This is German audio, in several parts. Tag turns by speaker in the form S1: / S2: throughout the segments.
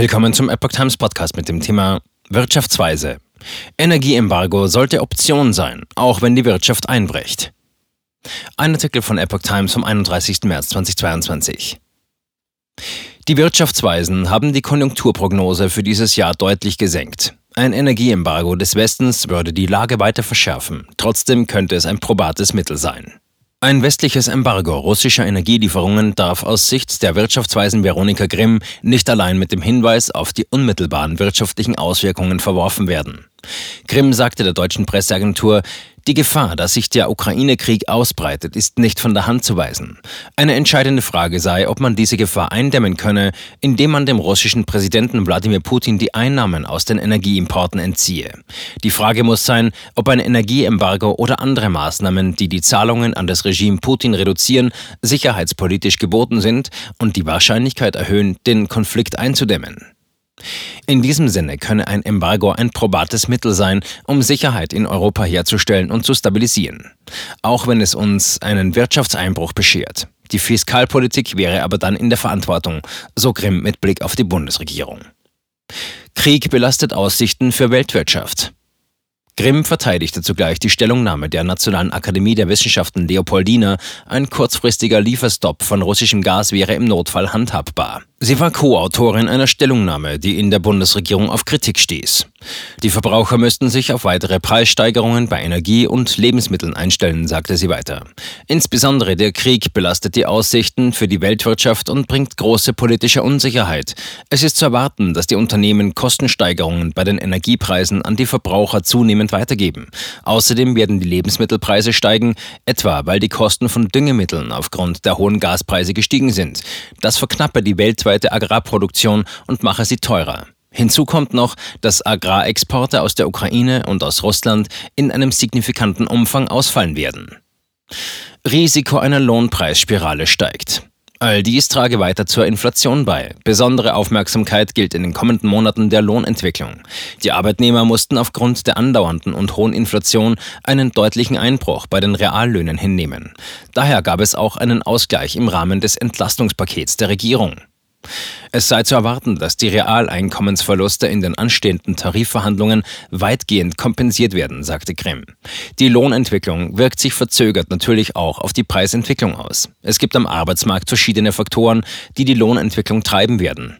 S1: Willkommen zum Epoch Times Podcast mit dem Thema Wirtschaftsweise. Energieembargo sollte Option sein, auch wenn die Wirtschaft einbricht. Ein Artikel von Epoch Times vom 31. März 2022. Die Wirtschaftsweisen haben die Konjunkturprognose für dieses Jahr deutlich gesenkt. Ein Energieembargo des Westens würde die Lage weiter verschärfen. Trotzdem könnte es ein probates Mittel sein. Ein westliches Embargo russischer Energielieferungen darf aus Sicht der Wirtschaftsweisen Veronika Grimm nicht allein mit dem Hinweis auf die unmittelbaren wirtschaftlichen Auswirkungen verworfen werden. Grimm sagte der deutschen Presseagentur, die Gefahr, dass sich der Ukraine-Krieg ausbreitet, ist nicht von der Hand zu weisen. Eine entscheidende Frage sei, ob man diese Gefahr eindämmen könne, indem man dem russischen Präsidenten Wladimir Putin die Einnahmen aus den Energieimporten entziehe. Die Frage muss sein, ob ein Energieembargo oder andere Maßnahmen, die die Zahlungen an das Regime Putin reduzieren, sicherheitspolitisch geboten sind und die Wahrscheinlichkeit erhöhen, den Konflikt einzudämmen. In diesem Sinne könne ein Embargo ein probates Mittel sein, um Sicherheit in Europa herzustellen und zu stabilisieren. Auch wenn es uns einen Wirtschaftseinbruch beschert. Die Fiskalpolitik wäre aber dann in der Verantwortung, so Grimm mit Blick auf die Bundesregierung. Krieg belastet Aussichten für Weltwirtschaft. Grimm verteidigte zugleich die Stellungnahme der Nationalen Akademie der Wissenschaften Leopoldina, ein kurzfristiger Lieferstopp von russischem Gas wäre im Notfall handhabbar. Sie war Co-Autorin einer Stellungnahme, die in der Bundesregierung auf Kritik stieß. Die Verbraucher müssten sich auf weitere Preissteigerungen bei Energie und Lebensmitteln einstellen, sagte sie weiter. Insbesondere der Krieg belastet die Aussichten für die Weltwirtschaft und bringt große politische Unsicherheit. Es ist zu erwarten, dass die Unternehmen Kostensteigerungen bei den Energiepreisen an die Verbraucher zunehmend weitergeben. Außerdem werden die Lebensmittelpreise steigen, etwa weil die Kosten von Düngemitteln aufgrund der hohen Gaspreise gestiegen sind. Das verknappe die weltweite Agrarproduktion und mache sie teurer. Hinzu kommt noch, dass Agrarexporte aus der Ukraine und aus Russland in einem signifikanten Umfang ausfallen werden. Risiko einer Lohnpreisspirale steigt. All dies trage weiter zur Inflation bei. Besondere Aufmerksamkeit gilt in den kommenden Monaten der Lohnentwicklung. Die Arbeitnehmer mussten aufgrund der andauernden und hohen Inflation einen deutlichen Einbruch bei den Reallöhnen hinnehmen. Daher gab es auch einen Ausgleich im Rahmen des Entlastungspakets der Regierung. Es sei zu erwarten, dass die Realeinkommensverluste in den anstehenden Tarifverhandlungen weitgehend kompensiert werden, sagte Grimm. Die Lohnentwicklung wirkt sich verzögert natürlich auch auf die Preisentwicklung aus. Es gibt am Arbeitsmarkt verschiedene Faktoren, die die Lohnentwicklung treiben werden.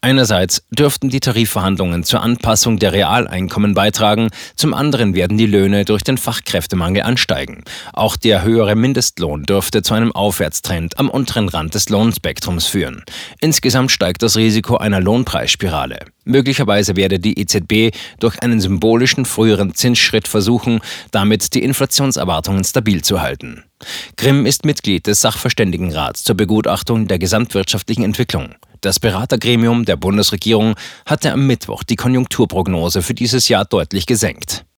S1: Einerseits dürften die Tarifverhandlungen zur Anpassung der Realeinkommen beitragen, zum anderen werden die Löhne durch den Fachkräftemangel ansteigen. Auch der höhere Mindestlohn dürfte zu einem Aufwärtstrend am unteren Rand des Lohnspektrums führen. Insgesamt steigt das Risiko einer Lohnpreisspirale. Möglicherweise werde die EZB durch einen symbolischen früheren Zinsschritt versuchen, damit die Inflationserwartungen stabil zu halten. Grimm ist Mitglied des Sachverständigenrats zur Begutachtung der gesamtwirtschaftlichen Entwicklung. Das Beratergremium der Bundesregierung hatte am Mittwoch die Konjunkturprognose für dieses Jahr deutlich gesenkt.